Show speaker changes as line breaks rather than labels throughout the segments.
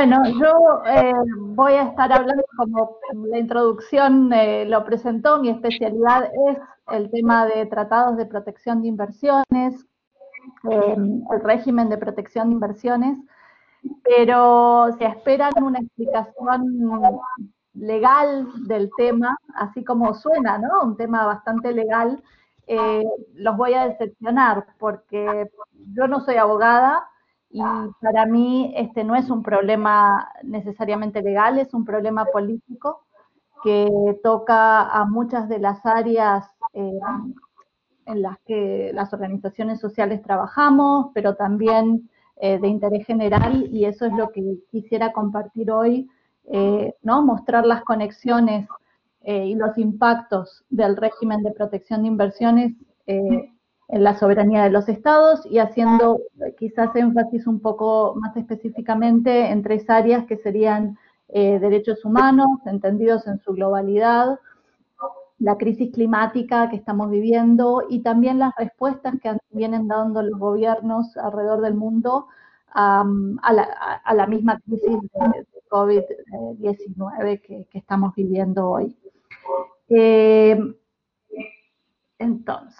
Bueno, yo eh, voy a estar hablando, como la introducción eh, lo presentó, mi especialidad es el tema de tratados de protección de inversiones, em, el régimen de protección de inversiones, pero se esperan una explicación legal del tema, así como suena, ¿no? Un tema bastante legal, eh, los voy a decepcionar porque yo no soy abogada, y para mí este no es un problema necesariamente legal, es un problema político que toca a muchas de las áreas eh, en las que las organizaciones sociales trabajamos, pero también eh, de interés general, y eso es lo que quisiera compartir hoy, eh, ¿no? mostrar las conexiones y los impactos del régimen de protección de inversiones en la soberanía de los estados y haciendo quizás énfasis un poco más específicamente en tres áreas que serían eh, derechos humanos, entendidos en su globalidad, la crisis climática que estamos viviendo y también las respuestas que vienen dando los gobiernos alrededor del mundo a, la, misma crisis de, COVID-19 que, estamos viviendo hoy. Eh, entonces,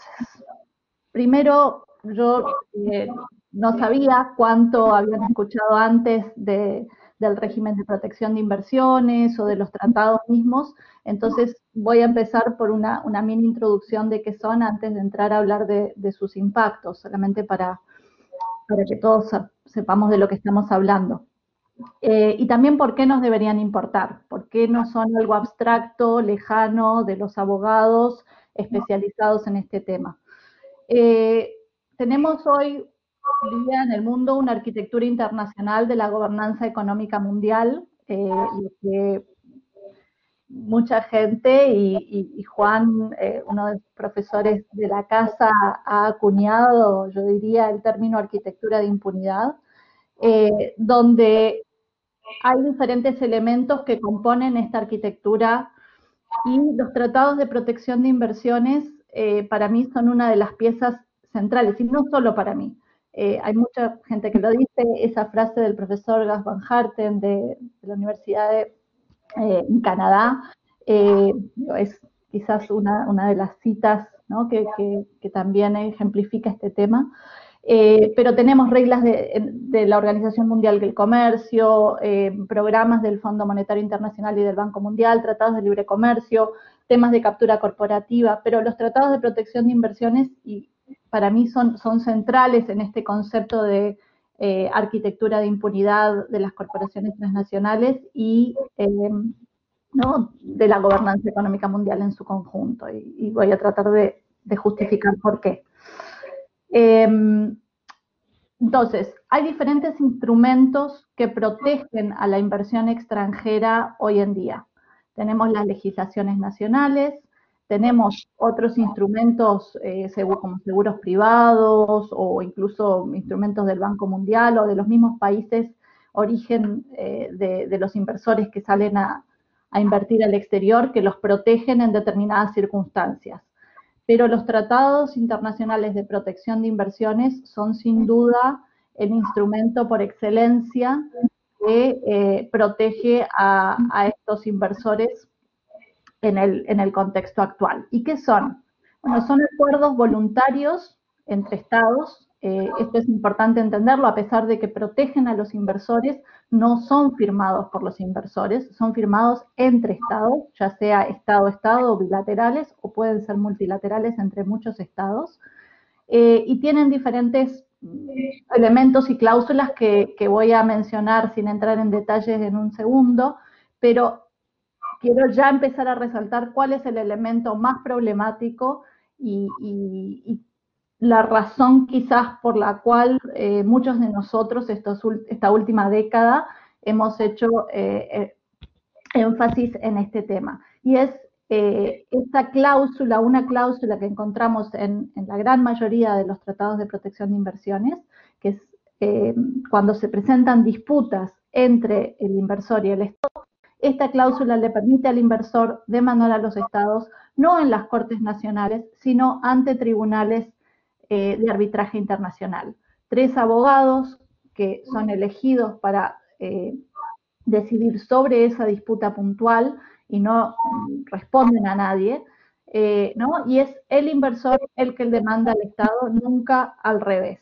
primero yo eh, no sabía cuánto habían escuchado antes del régimen de protección de inversiones o de los tratados mismos, entonces voy a empezar por una, mini introducción de qué son antes de entrar a hablar de, sus impactos, solamente para, que todos sepamos de lo que estamos hablando. Eh, y también por qué nos deberían importar, por qué no son algo abstracto, lejano de los abogados especializados en este tema. Eh, tenemos hoy día en el mundo una arquitectura internacional de la gobernanza económica mundial, eh, que mucha gente y, Juan, eh, uno de los profesores de la casa, ha acuñado, yo diría, el término arquitectura de impunidad, donde hay diferentes elementos que componen esta arquitectura y los tratados de protección de inversiones eh, para mí son una de las piezas centrales, y no solo para mí. Eh, hay mucha gente que lo dice, esa frase del profesor Gas Van Harten de, la Universidad de eh, Canadá, es quizás una, de las citas que, también ejemplifica este tema. pero tenemos reglas de, de, la Organización Mundial del Comercio, programas del Fondo Monetario Internacional y del Banco Mundial, tratados de libre comercio, temas de captura corporativa, pero los tratados de protección de inversiones y para mí son, son centrales en este concepto de eh, arquitectura de impunidad de las corporaciones transnacionales y em, ¿no? de la gobernanza económica mundial en su conjunto. Y, voy a tratar de, justificar por qué. Em, entonces, hay diferentes instrumentos que protegen a la inversión extranjera hoy en día tenemos las legislaciones nacionales, tenemos otros instrumentos eh, como seguros privados o incluso instrumentos del Banco Mundial o de los mismos países origen eh, de, los inversores que salen a, invertir al exterior que los protegen en determinadas circunstancias. Pero los tratados internacionales de protección de inversiones son sin duda el instrumento por excelencia que eh, protege a, estos inversores en el, en el contexto actual. ¿Y qué son? Bueno, son acuerdos voluntarios entre estados. Eh, esto es importante entenderlo, a pesar de que protegen a los inversores, no son firmados por los inversores, son firmados entre estados, ya sea estado-estado bilaterales, o pueden ser multilaterales entre muchos estados, eh, y tienen diferentes elementos y cláusulas que, voy a mencionar sin entrar en detalles en un segundo, pero quiero ya empezar a resaltar cuál es el elemento más problemático y, la razón quizás por la cual eh, muchos de nosotros esta última década hemos hecho eh, eh, énfasis en este tema. Y es eh, esta cláusula, una cláusula que encontramos en, la gran mayoría de los tratados de protección de inversiones, que es eh, cuando se presentan disputas entre el inversor y el Estado, esta cláusula le permite al inversor demandar a los estados no en las cortes nacionales, sino ante tribunales eh, de arbitraje internacional. Tres abogados que son elegidos para decidir sobre esa disputa puntual y no responden a nadie, eh, ¿no? Y es el inversor el que demanda al Estado, nunca al revés.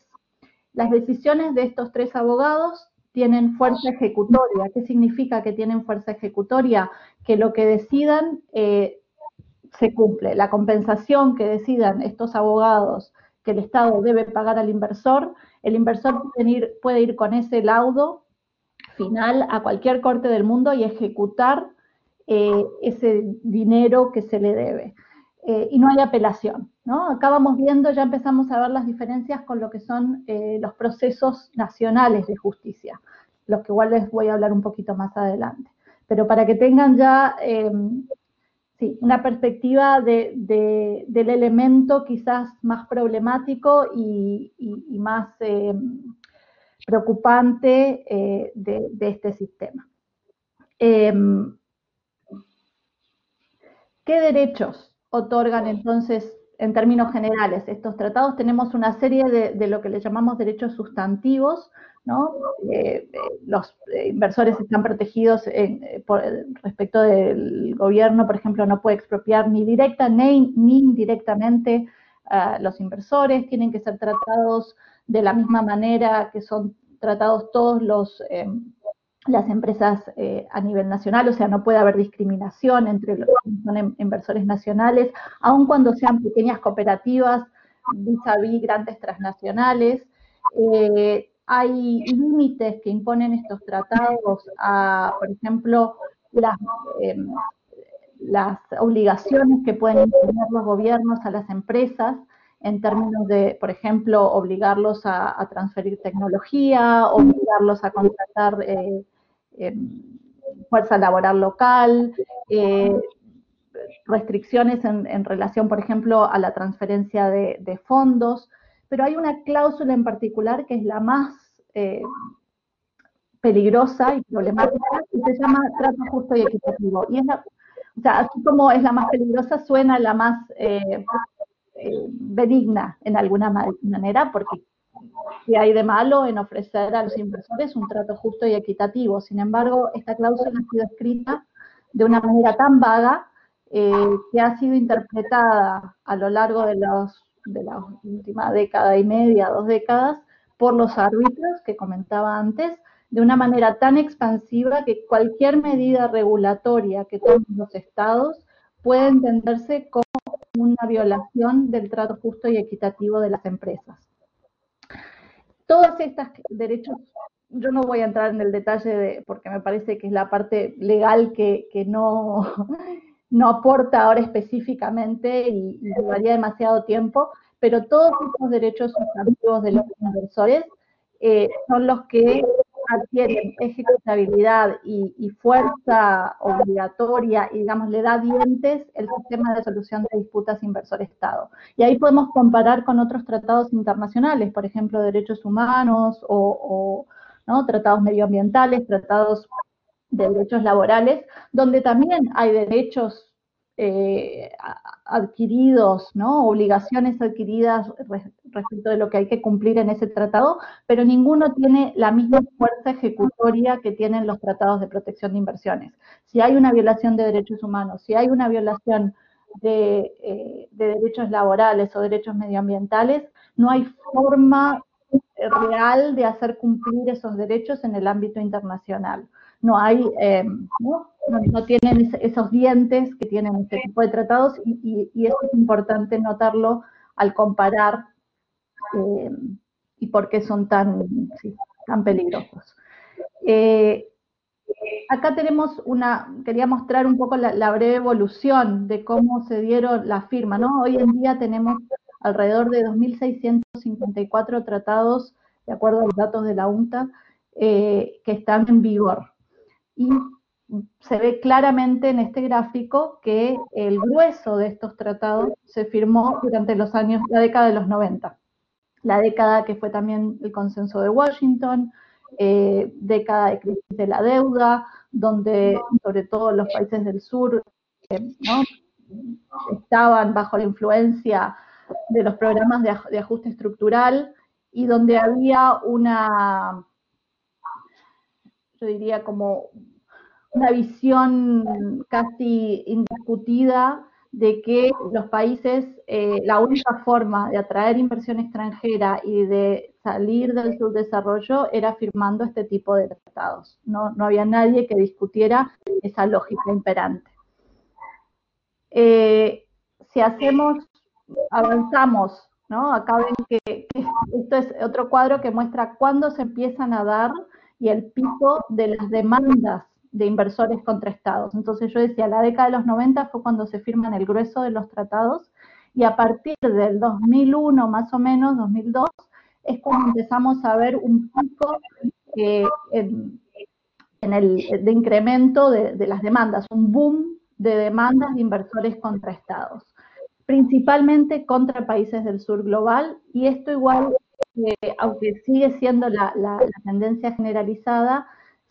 Las decisiones de estos tres abogados tienen fuerza ejecutoria. ¿Qué significa que tienen fuerza ejecutoria? Que lo que decidan eh, se cumple. La compensación que decidan estos abogados que el Estado debe pagar al inversor, el inversor puede ir, puede ir con ese laudo final a cualquier corte del mundo y ejecutar eh, ese dinero que se le debe. Eh, y no hay apelación. ¿no? Acá vamos viendo, ya empezamos a ver las diferencias con lo que son eh, los procesos nacionales de justicia, los que igual les voy a hablar un poquito más adelante. Pero para que tengan ya sí, una perspectiva de, del elemento quizás más problemático y, más preocupante de, de, este sistema. Em, ¿Qué derechos otorgan entonces, en términos generales, estos tratados? Tenemos una serie de, lo que le llamamos derechos sustantivos, ¿no? Eh, eh, los eh, inversores están protegidos respecto del gobierno, por ejemplo, no puede expropiar ni directa ni, ni indirectamente a los inversores, tienen que ser tratados de la misma manera que son tratados todos los las empresas eh, a nivel nacional, o sea, no puede haber discriminación entre los son inversores nacionales, aun cuando sean pequeñas cooperativas vis a vis grandes transnacionales. Eh, hay límites que imponen estos tratados a, por ejemplo, las, em, las obligaciones que pueden imponer los gobiernos a las empresas en términos de, por ejemplo, obligarlos a, transferir tecnología, obligarlos a contratar eh, fuerza laboral local, eh, restricciones en, relación, por ejemplo, a la transferencia de, fondos, pero hay una cláusula en particular que es la más eh, peligrosa y problemática y se llama trato justo y equitativo. Y es o sea, así como es la más peligrosa, suena la más eh, benigna en alguna manera, porque ¿Qué hay de malo en ofrecer a los inversores un trato justo y equitativo? Sin embargo, esta cláusula ha sido escrita de una manera tan vaga eh, que ha sido interpretada a lo largo de, los, de la última década y media, dos décadas, por los árbitros que comentaba antes, de una manera tan expansiva que cualquier medida regulatoria que tomen los estados puede entenderse como una violación del trato justo y equitativo de las empresas. Todos estos derechos, yo no voy a entrar en el detalle de, porque me parece que es la parte legal que, no, no aporta ahora específicamente y, llevaría demasiado tiempo, pero todos estos derechos sustantivos de los inversores eh, son los que adquieren ejecutabilidad y, fuerza obligatoria y, digamos, le da dientes el sistema de solución de disputas inversor-Estado. Y ahí podemos comparar con otros tratados internacionales, por ejemplo, derechos humanos o, ¿no? tratados medioambientales, tratados de derechos laborales, donde también hay derechos eh, adquiridos, ¿no? obligaciones adquiridas respecto de lo que hay que cumplir en ese tratado, pero ninguno tiene la misma fuerza ejecutoria que tienen los tratados de protección de inversiones. Si hay una violación de derechos humanos, si hay una violación de, eh, de derechos laborales o derechos medioambientales, no hay forma real de hacer cumplir esos derechos en el ámbito internacional no hay, eh, ¿no? ¿no? tienen esos dientes que tienen este tipo de tratados y, y, eso es importante notarlo al comparar eh, y por qué son tan, tan peligrosos. Eh, acá tenemos una, quería mostrar un poco la, la, breve evolución de cómo se dieron las firmas, ¿no? Hoy en día tenemos alrededor de 2.654 tratados, de acuerdo a los datos de la UNTA, que están en vigor y se ve claramente en este gráfico que el grueso de estos tratados se firmó durante los años, la década de los 90, la década que fue también el consenso de Washington, eh, década de crisis de la deuda, donde sobre todo los países del sur eh, estaban bajo la influencia de los programas de ajuste estructural y donde había una yo diría como una visión casi indiscutida de que los países, eh, la única forma de atraer inversión extranjera y de salir del subdesarrollo era firmando este tipo de tratados. No, no había nadie que discutiera esa lógica imperante. Eh, si hacemos, avanzamos, ¿no? Acá ven que, que, esto es otro cuadro que muestra cuándo se empiezan a dar y el pico de las demandas de inversores contra estados. Entonces yo decía, la década de los 90 fue cuando se firman el grueso de los tratados y a partir del 2001 más o menos, 2002, es cuando empezamos a ver un pico eh, en, el, de incremento de, de, las demandas, un boom de demandas de inversores contra estados, principalmente contra países del sur global y esto igual, eh, aunque sigue siendo la, tendencia generalizada,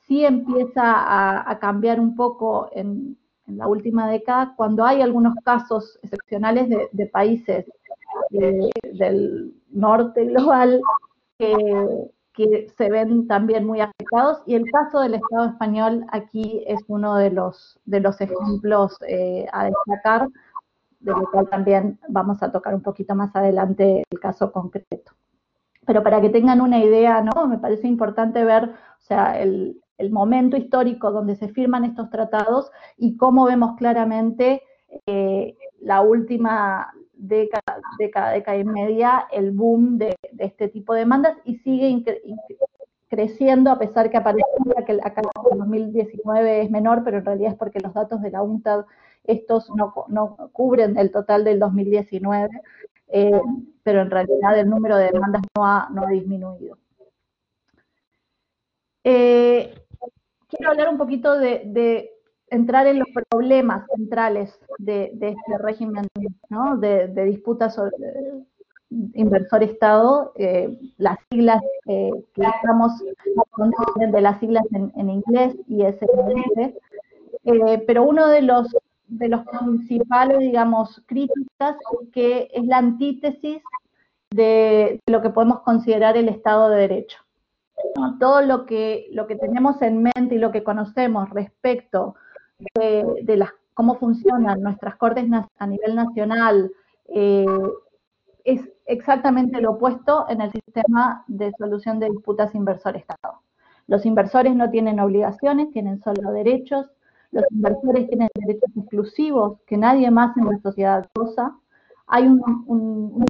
sí empieza a, cambiar un poco en, la última década, cuando hay algunos casos excepcionales de, países de, del norte global que, que, se ven también muy afectados, y el caso del Estado español aquí es uno de los, de los ejemplos eh, a destacar, de lo cual también vamos a tocar un poquito más adelante el caso concreto. Pero para que tengan una idea, ¿no? Me parece importante ver, o sea, el, momento histórico donde se firman estos tratados y cómo vemos claramente eh, la última década, década, y media, el boom de, de este tipo de demandas y sigue creciendo a pesar que aparecía que acá en 2019 es menor, pero en realidad es porque los datos de la UNTAD estos no, no cubren el total del 2019, eh, pero en realidad el número de demandas no ha, no ha disminuido. Eh, quiero hablar un poquito de, entrar en los problemas centrales de, este régimen ¿no? de, de, disputas sobre inversor-estado, eh, las siglas eh, que estamos de las siglas en, en inglés y SMS, eh, pero uno de los de los principales, digamos, críticas que es la antítesis de lo que podemos considerar el Estado de Derecho todo lo que, lo que tenemos en mente y lo que conocemos respecto de, de las, cómo funcionan nuestras cortes a nivel nacional eh, es exactamente lo opuesto en el sistema de solución de disputas inversor-Estado. Los inversores no tienen obligaciones, tienen solo derechos. Los inversores tienen derechos exclusivos que nadie más en la sociedad goza. Hay un, un,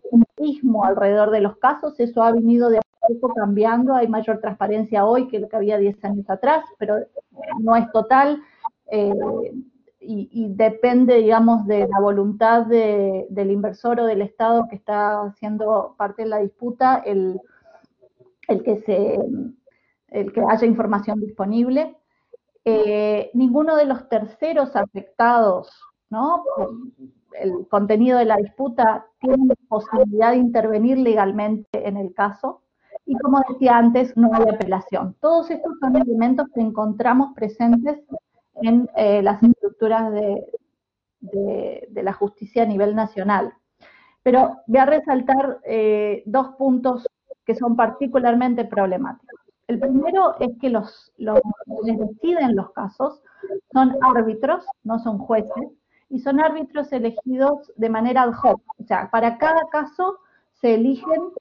alrededor de los casos, eso ha venido de poco cambiando, hay mayor transparencia hoy que lo que había 10 años atrás, pero no es total eh, y, y, depende, digamos, de la voluntad de, del inversor o del Estado que está haciendo parte de la disputa, el, el que, se, el que haya información disponible. Eh, ninguno de los terceros afectados ¿no? el contenido de la disputa tiene posibilidad de intervenir legalmente en el caso y como decía antes, no hay apelación. Todos estos son elementos que encontramos presentes en eh, las estructuras de, la justicia a nivel nacional. Pero voy a resaltar eh, dos puntos que son particularmente problemáticos. El primero es que los, los quienes deciden los casos son árbitros, no son jueces, y son árbitros elegidos de manera ad hoc. O sea, para cada caso se eligen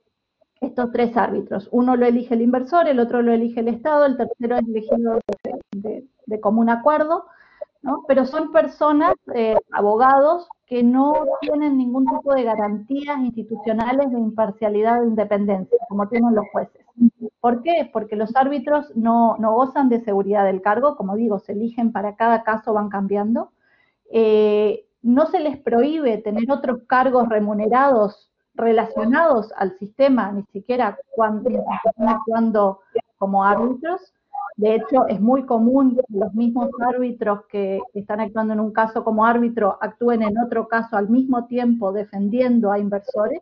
estos tres árbitros. Uno lo elige el inversor, el otro lo elige el Estado, el tercero es elegido de, común acuerdo, ¿no? pero son personas, eh, abogados, que no tienen ningún tipo de garantías institucionales de imparcialidad o de independencia, como tienen los jueces. ¿Por qué? Porque los árbitros no, gozan de seguridad del cargo, como digo, se eligen para cada caso, van cambiando. Eh, no se les prohíbe tener otros cargos remunerados relacionados al sistema, ni siquiera cuando actuando como árbitros. De hecho, es muy común que los mismos árbitros que están actuando en un caso como árbitro actúen en otro caso al mismo tiempo defendiendo a inversores.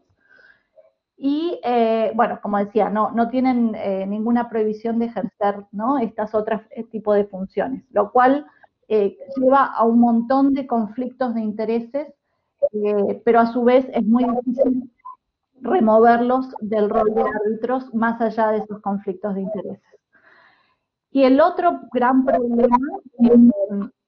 Y, eh, bueno, como decía, no, no tienen eh, ninguna prohibición de ejercer ¿no? estas otras eh, tipos de funciones, lo cual lleva a un montón de conflictos de intereses, pero a su vez es muy difícil removerlos del rol de árbitros más allá de esos conflictos de intereses. Y el otro gran problema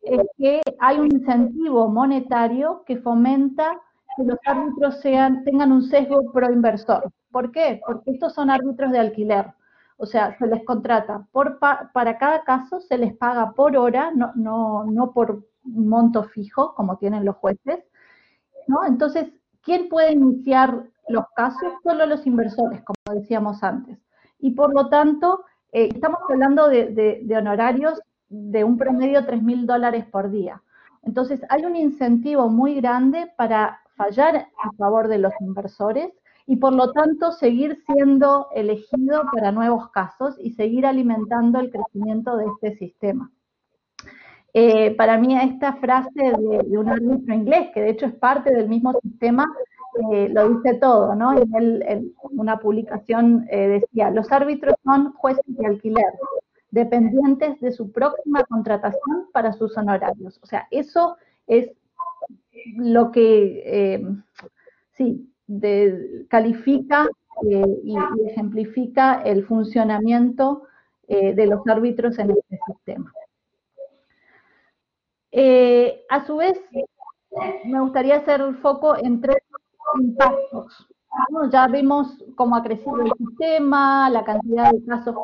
es que hay un incentivo monetario que fomenta que los árbitros tengan un sesgo pro-inversor. ¿Por qué? Porque estos son árbitros de alquiler. O sea, se les contrata por para cada caso, se les paga por hora, no, no, no por monto fijo, como tienen los jueces. ¿no? Entonces, ¿quién puede iniciar los casos? Solo los inversores, como decíamos antes. Y por lo tanto, eh, estamos hablando de, de honorarios de un promedio de 3 mil dólares por día. Entonces, hay un incentivo muy grande para fallar a favor de los inversores y por lo tanto seguir siendo elegido para nuevos casos y seguir alimentando el crecimiento de este sistema. Eh, para mí esta frase de, un árbitro inglés, que de hecho es parte del mismo sistema, eh, lo dice todo, ¿no? En, una publicación eh, decía, los árbitros son jueces de alquiler, dependientes de su próxima contratación para sus honorarios. O sea, eso es lo que, sí, califica y, ejemplifica el funcionamiento de los árbitros en este sistema. Eh, a su vez, me gustaría hacer el foco en tres impactos. Ya vimos cómo ha crecido el sistema, la cantidad de casos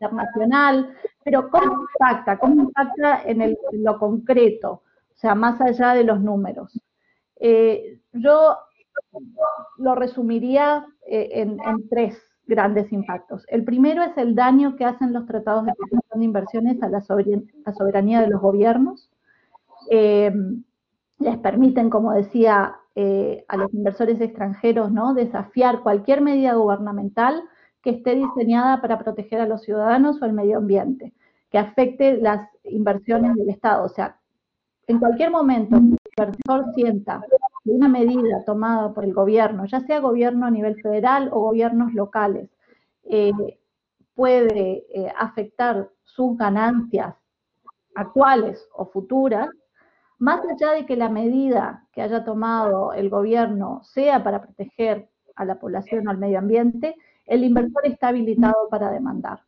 internacional, pero ¿cómo impacta? ¿Cómo impacta en, lo concreto? O sea, más allá de los números. Eh, yo lo resumiría eh, en, tres grandes impactos. El primero es el daño que hacen los tratados de protección de inversiones a la, soberanía de los gobiernos. Eh, les permiten, como decía, eh, a los inversores extranjeros, ¿no? desafiar cualquier medida gubernamental que esté diseñada para proteger a los ciudadanos o el medio ambiente, que afecte las inversiones del Estado. O sea, en cualquier momento el inversor sienta una medida tomada por el gobierno, ya sea gobierno a nivel federal o gobiernos locales, eh, puede eh, afectar sus ganancias actuales o futuras, más allá de que la medida que haya tomado el gobierno sea para proteger a la población o al medio ambiente, el inversor está habilitado para demandar.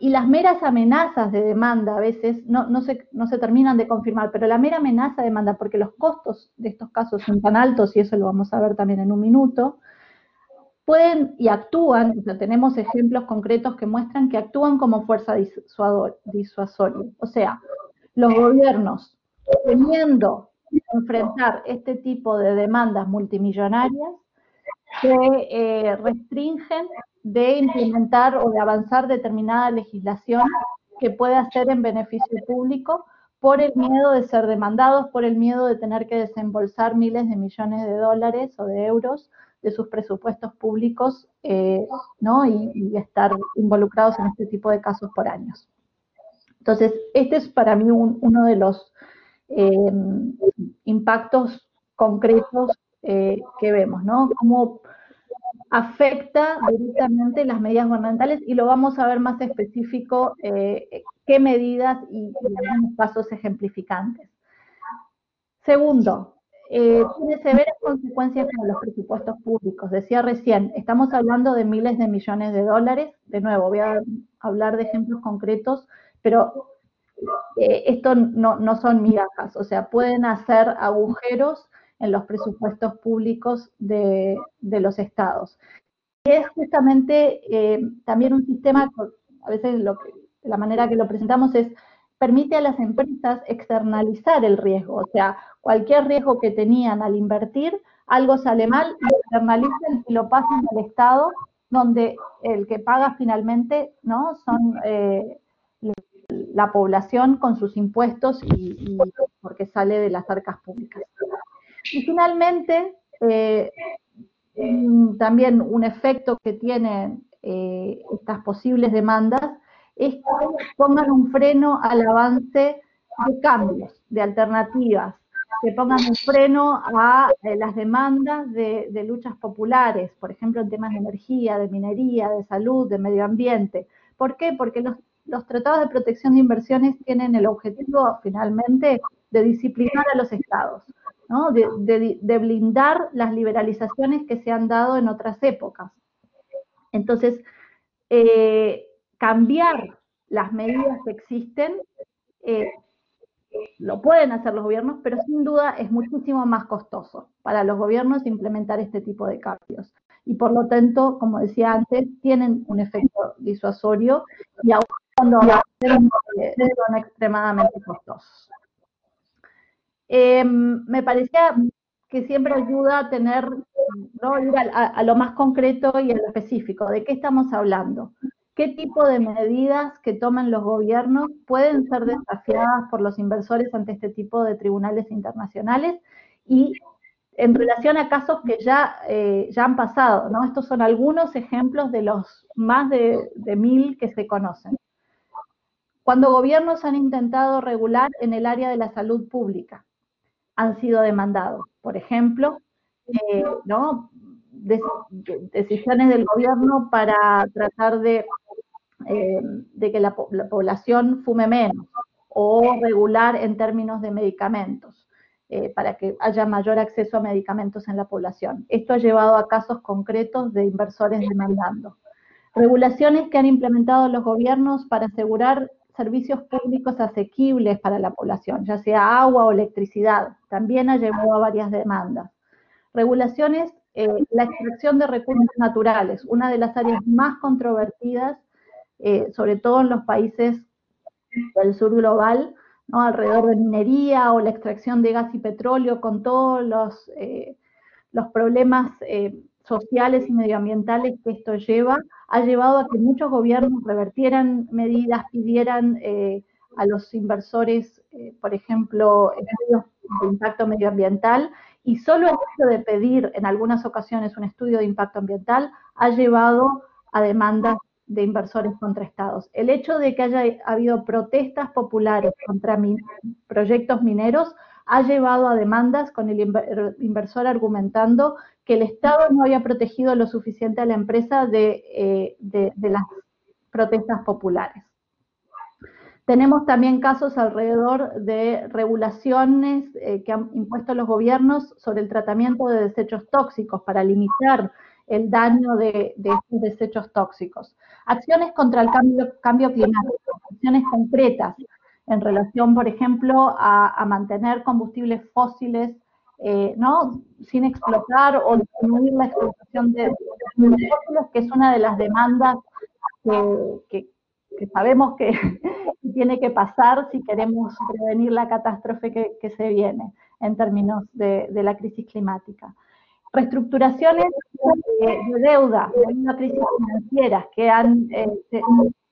Y las meras amenazas de demanda a veces no, se, no, se, terminan de confirmar, pero la mera amenaza de demanda, porque los costos de estos casos son tan altos, y eso lo vamos a ver también en un minuto, pueden y actúan, tenemos ejemplos concretos que muestran que actúan como fuerza disuasoria. O sea, los gobiernos, teniendo que enfrentar este tipo de demandas multimillonarias, que eh, restringen de implementar o de avanzar determinada legislación que pueda ser en beneficio público por el miedo de ser demandados, por el miedo de tener que desembolsar miles de millones de dólares o de euros de sus presupuestos públicos eh, ¿no? y, estar involucrados en este tipo de casos por años. Entonces, este es para mí uno de los eh, impactos concretos eh, que vemos, ¿no? Cómo afecta directamente las medidas gubernamentales y lo vamos a ver más específico eh, qué medidas y, algunos pasos ejemplificantes. Segundo, eh, tiene severas consecuencias para los presupuestos públicos. Decía recién, estamos hablando de miles de millones de dólares. De nuevo, voy a hablar de ejemplos concretos, pero eh, esto no, no son migajas, o sea, pueden hacer agujeros en los presupuestos públicos de, los estados. Es justamente eh, también un sistema, a veces lo la manera que lo presentamos es, permite a las empresas externalizar el riesgo, o sea, cualquier riesgo que tenían al invertir, algo sale mal, lo externalizan y lo pasan al Estado, donde el que paga finalmente ¿no? son eh, la población con sus impuestos y, porque sale de las arcas públicas. Y finalmente, eh, también un efecto que tienen eh, estas posibles demandas es que pongan un freno al avance de cambios, de alternativas, que pongan un freno a eh, las demandas de, luchas populares, por ejemplo, en temas de energía, de minería, de salud, de medio ambiente. ¿Por qué? Porque los, los tratados de protección de inversiones tienen el objetivo finalmente de disciplinar a los estados de, blindar las liberalizaciones que se han dado en otras épocas. Entonces, eh, cambiar las medidas que existen, eh, lo pueden hacer los gobiernos, pero sin duda es muchísimo más costoso para los gobiernos implementar este tipo de cambios. Y por lo tanto, como decía antes, tienen un efecto disuasorio y aún cuando son extremadamente costosos. Eh, me parecía que siempre ayuda a tener, ¿no? ir a, lo más concreto y a lo específico. ¿De qué estamos hablando? ¿Qué tipo de medidas que toman los gobiernos pueden ser desafiadas por los inversores ante este tipo de tribunales internacionales? Y en relación a casos que ya, eh, ya han pasado, ¿no? Estos son algunos ejemplos de los más de, de mil que se conocen. Cuando gobiernos han intentado regular en el área de la salud pública, han sido demandados. Por ejemplo, eh, ¿no? decisiones del gobierno para tratar de, eh, que la, población fume menos o regular en términos de medicamentos. Eh, para que haya mayor acceso a medicamentos en la población. Esto ha llevado a casos concretos de inversores demandando. Regulaciones que han implementado los gobiernos para asegurar servicios públicos asequibles para la población, ya sea agua o electricidad, también ha llevado a varias demandas. Regulaciones, eh, la extracción de recursos naturales, una de las áreas más controvertidas, eh, sobre todo en los países del sur global, alrededor de minería o la extracción de gas y petróleo, con todos los, eh, los problemas sociales y medioambientales que esto lleva, ha llevado a que muchos gobiernos revertieran medidas, pidieran eh, a los inversores, eh, por ejemplo, estudios de impacto medioambiental, y solo el hecho de pedir en algunas ocasiones un estudio de impacto ambiental ha llevado a demandas de inversores contra estados. El hecho de que haya habido protestas populares contra proyectos mineros ha llevado a demandas con el inversor argumentando que el Estado no había protegido lo suficiente a la empresa de, eh, las protestas populares. Tenemos también casos alrededor de regulaciones eh, que han impuesto los gobiernos sobre el tratamiento de desechos tóxicos para limitar el daño de, estos desechos tóxicos. Acciones contra el cambio climático, acciones concretas en relación, por ejemplo, a mantener combustibles fósiles eh, ¿no? sin explotar o disminuir la explotación de fósiles, que es una de las demandas que, sabemos que tiene que pasar si queremos prevenir la catástrofe que, se viene en términos de, la crisis climática. Reestructuraciones de, deuda, de crisis financieras que han eh,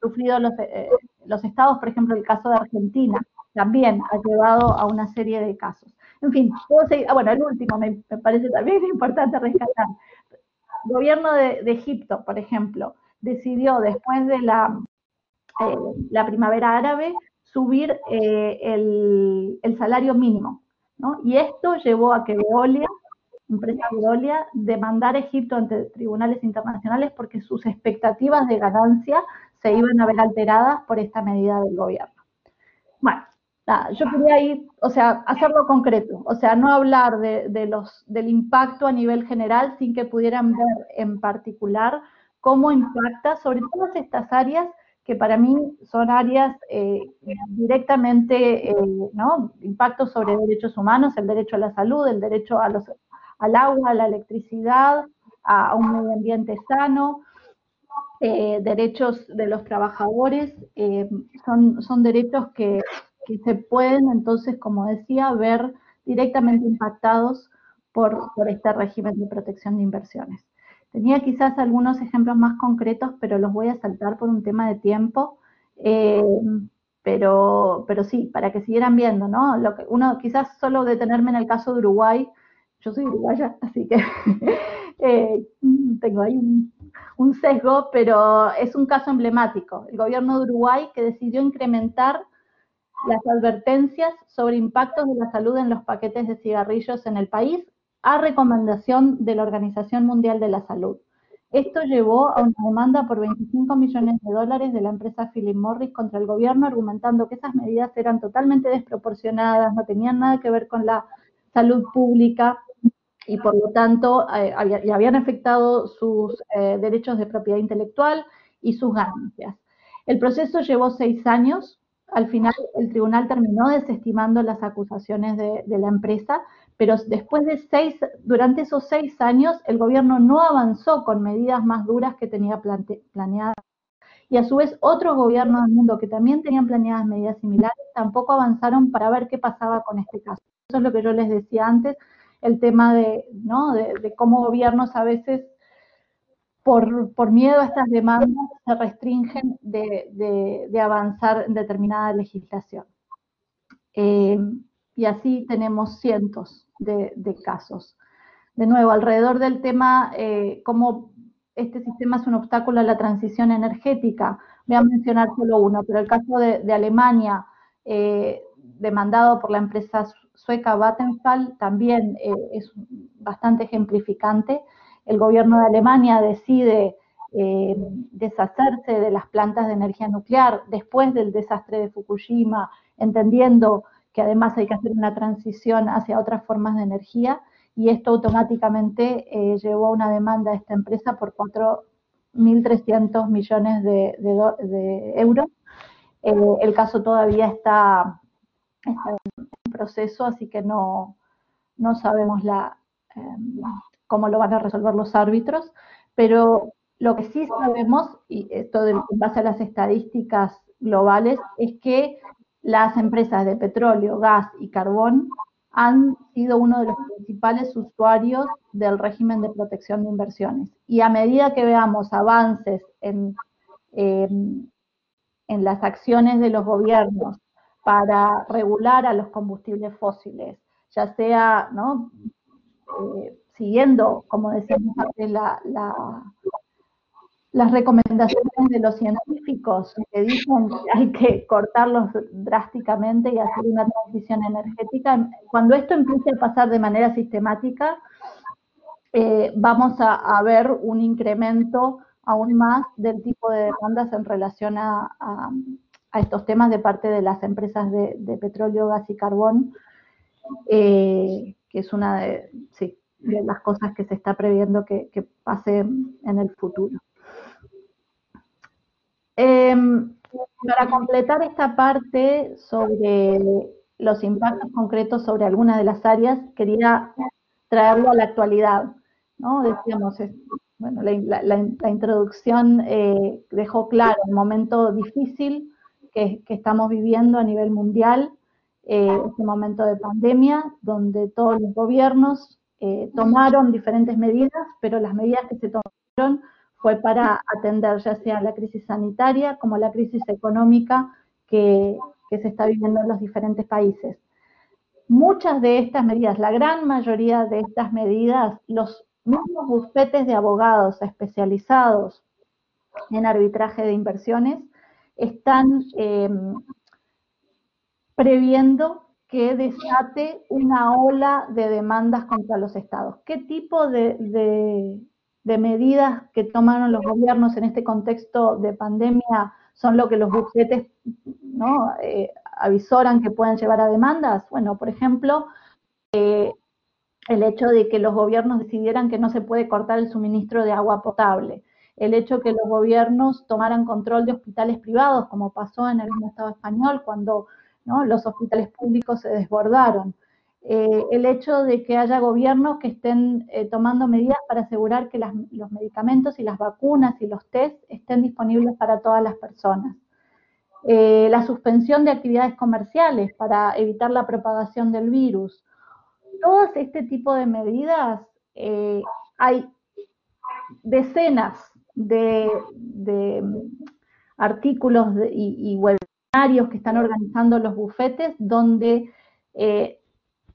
sufrido los, eh, los estados, por ejemplo, el caso de Argentina, también ha llevado a una serie de casos. En fin, puedo seguir. Ah, bueno, el último me, parece también importante rescatar. El gobierno de, Egipto, por ejemplo, decidió después de la, eh, primavera árabe subir eh, el, salario mínimo. ¿no? Y esto llevó a que Veolia, empresa Veolia, demandara a Egipto ante tribunales internacionales porque sus expectativas de ganancia se iban a ver alteradas por esta medida del gobierno. Bueno, yo quería ir, o sea, hacerlo concreto, o sea, no hablar de, los, del impacto a nivel general sin que pudieran ver en particular cómo impacta sobre todas estas áreas que para mí son áreas eh, directamente, eh, ¿no? Impacto sobre derechos humanos, el derecho a la salud, el derecho a los, al agua, a la electricidad, a, un medio ambiente sano, eh, derechos de los trabajadores, son, son derechos que, que se pueden entonces, como decía, ver directamente impactados por, este régimen de protección de inversiones. Tenía quizás algunos ejemplos más concretos, pero los voy a saltar por un tema de tiempo. Eh, pero, pero sí, para que siguieran viendo, ¿no? Lo que uno, quizás solo detenerme en el caso de Uruguay, yo soy uruguaya, así que eh, tengo ahí un, un, sesgo, pero es un caso emblemático. El gobierno de Uruguay que decidió incrementar las advertencias sobre impactos de la salud en los paquetes de cigarrillos en el país a recomendación de la Organización Mundial de la Salud. Esto llevó a una demanda por 25 millones de dólares de la empresa Philip Morris contra el gobierno, argumentando que esas medidas eran totalmente desproporcionadas, no tenían nada que ver con la salud pública y por lo tanto eh, habían afectado sus eh, derechos de propiedad intelectual y sus ganancias. El proceso llevó seis años. Al final, el tribunal terminó desestimando las acusaciones de, la empresa, pero después de seis, durante esos seis años, el gobierno no avanzó con medidas más duras que tenía planeadas. Y a su vez, otros gobiernos del mundo que también tenían planeadas medidas similares tampoco avanzaron para ver qué pasaba con este caso. Eso es lo que yo les decía antes, el tema de, ¿no? de, cómo gobiernos a veces, por, miedo a estas demandas, se restringen de, avanzar en determinada legislación. Eh, y así tenemos cientos de, casos. De nuevo, alrededor del tema, eh, cómo este sistema es un obstáculo a la transición energética. Voy a mencionar solo uno, pero el caso de, Alemania, eh, demandado por la empresa sueca Vattenfall, también es bastante ejemplificante. El gobierno de Alemania decide eh, deshacerse de las plantas de energía nuclear después del desastre de Fukushima, entendiendo que además hay que hacer una transición hacia otras formas de energía y esto automáticamente eh, llevó a una demanda de esta empresa por 4.300 millones de, euros. Eh, el caso todavía está, en proceso, así que no, no sabemos la, cómo lo van a resolver los árbitros, pero lo que sí sabemos, y esto en base a las estadísticas globales, es que las empresas de petróleo, gas y carbón han sido uno de los principales usuarios del régimen de protección de inversiones. Y a medida que veamos avances en, en las acciones de los gobiernos para regular a los combustibles fósiles, ya sea ¿no? Eh, siguiendo, como decíamos antes, la, las recomendaciones de los científicos que dicen que hay que cortarlos drásticamente y hacer una transición energética, cuando esto empiece a pasar de manera sistemática, eh, vamos a, ver un incremento aún más del tipo de demandas en relación a, estos temas de parte de las empresas de, petróleo, gas y carbón, eh, que es una de, las cosas que se está previendo que, que pase en el futuro. Em, para completar esta parte sobre los impactos concretos sobre algunas de las áreas, quería traerlo a la actualidad. ¿no? Decíamos, bueno, la, introducción eh, dejó claro el momento difícil que, estamos viviendo a nivel mundial, eh, este momento de pandemia, donde todos los gobiernos eh, tomaron diferentes medidas, pero las medidas que se tomaron fue para atender ya sea la crisis sanitaria como la crisis económica que, se está viviendo en los diferentes países. Muchas de estas medidas, la gran mayoría de estas medidas, los mismos bufetes de abogados especializados en arbitraje de inversiones están em, previendo que desate una ola de demandas contra los estados. ¿Qué tipo de, de medidas que tomaron los gobiernos en este contexto de pandemia son lo que los bufetes ¿no? Eh, avisoran que pueden llevar a demandas? Bueno, por ejemplo, eh, el hecho de que los gobiernos decidieran que no se puede cortar el suministro de agua potable, el hecho de que los gobiernos tomaran control de hospitales privados, como pasó en el Estado español cuando los hospitales públicos se desbordaron. Eh, el hecho de que haya gobiernos que estén eh, tomando medidas para asegurar que los medicamentos y las vacunas y los test estén disponibles para todas las personas. Eh, la suspensión de actividades comerciales para evitar la propagación del virus. Todos este tipo de medidas, hay decenas de, artículos y, webinarios que están organizando los bufetes donde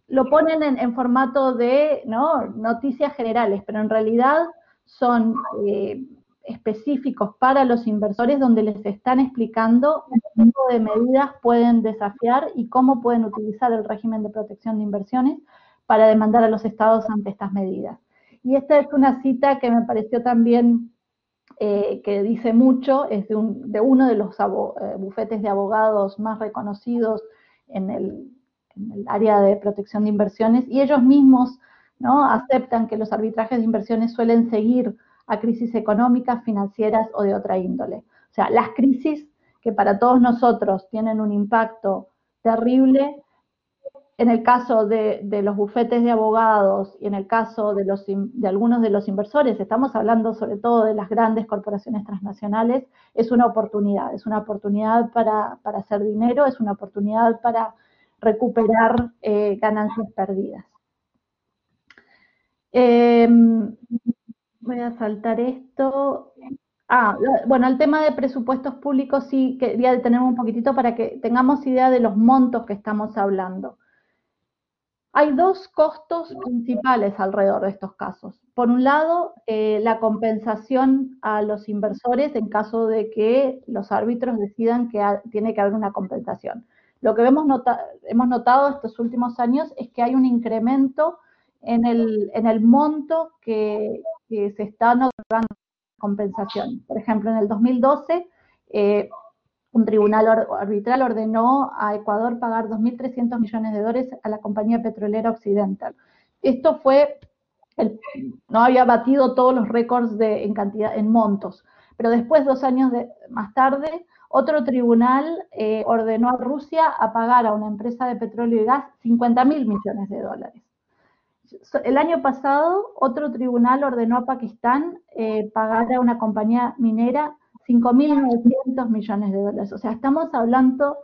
lo ponen en, formato de noticias generales, pero en realidad son eh, específicos para los inversores donde les están explicando qué tipo de medidas pueden desafiar y cómo pueden utilizar el régimen de protección de inversiones para demandar a los estados ante estas medidas. Y esta es una cita que me pareció también eh, que dice mucho, es de, de uno de los eh, bufetes de abogados más reconocidos en el, en el área de protección de inversiones y ellos mismos ¿no? aceptan que los arbitrajes de inversiones suelen seguir a crisis económicas, financieras o de otra índole. O sea, las crisis que para todos nosotros tienen un impacto terrible, en el caso de, los bufetes de abogados y en el caso de, los, de algunos de los inversores, estamos hablando sobre todo de las grandes corporaciones transnacionales, es una oportunidad, es una oportunidad para, hacer dinero, es una oportunidad para recuperar eh, ganancias perdidas. Em, voy a saltar esto. Ah, bueno, el tema de presupuestos públicos sí quería detenerme un poquitito para que tengamos idea de los montos que estamos hablando. Hay dos costos principales alrededor de estos casos. Por un lado, eh, la compensación a los inversores en caso de que los árbitros decidan que tiene que haber una compensación. Lo que hemos, hemos notado estos últimos años es que hay un incremento en el, monto que, se está otorgando compensación. Por ejemplo, en el 2012, un tribunal arbitral ordenó a Ecuador pagar 2.300 millones de dólares a la compañía petrolera Occidental. Esto fue, no había batido todos los récords de, en cantidad, en montos, pero después, dos años más tarde, otro tribunal eh, ordenó a Rusia a pagar a una empresa de petróleo y gas 50 mil millones de dólares. El año pasado, otro tribunal ordenó a Pakistán eh, pagar a una compañía minera 5.900 millones de dólares. O sea, estamos hablando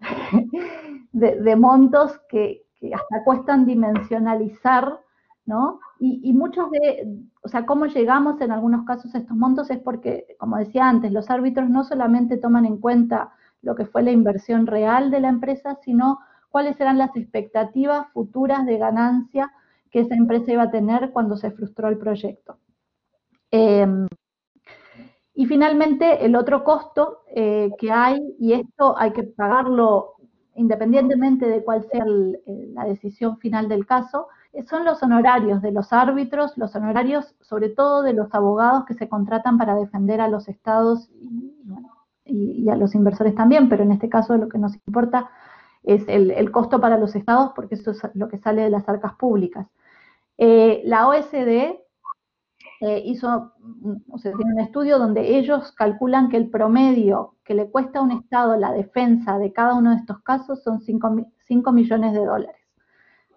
de, montos que, hasta cuestan dimensionalizar, ¿no? Y, muchos de, o sea, cómo llegamos en algunos casos a estos montos es porque, como decía antes, los árbitros no solamente toman en cuenta lo que fue la inversión real de la empresa, sino cuáles eran las expectativas futuras de ganancia que esa empresa iba a tener cuando se frustró el proyecto. Em, y finalmente, el otro costo eh, que hay, y esto hay que pagarlo independientemente de cuál sea la decisión final del caso, son los honorarios de los árbitros, los honorarios sobre todo de los abogados que se contratan para defender a los estados y, a los inversores también, pero en este caso lo que nos importa es el, costo para los estados porque eso es lo que sale de las arcas públicas. Eh, la OSD eh, hizo, tiene un estudio donde ellos calculan que el promedio que le cuesta a un Estado la defensa de cada uno de estos casos son 5, millones de dólares.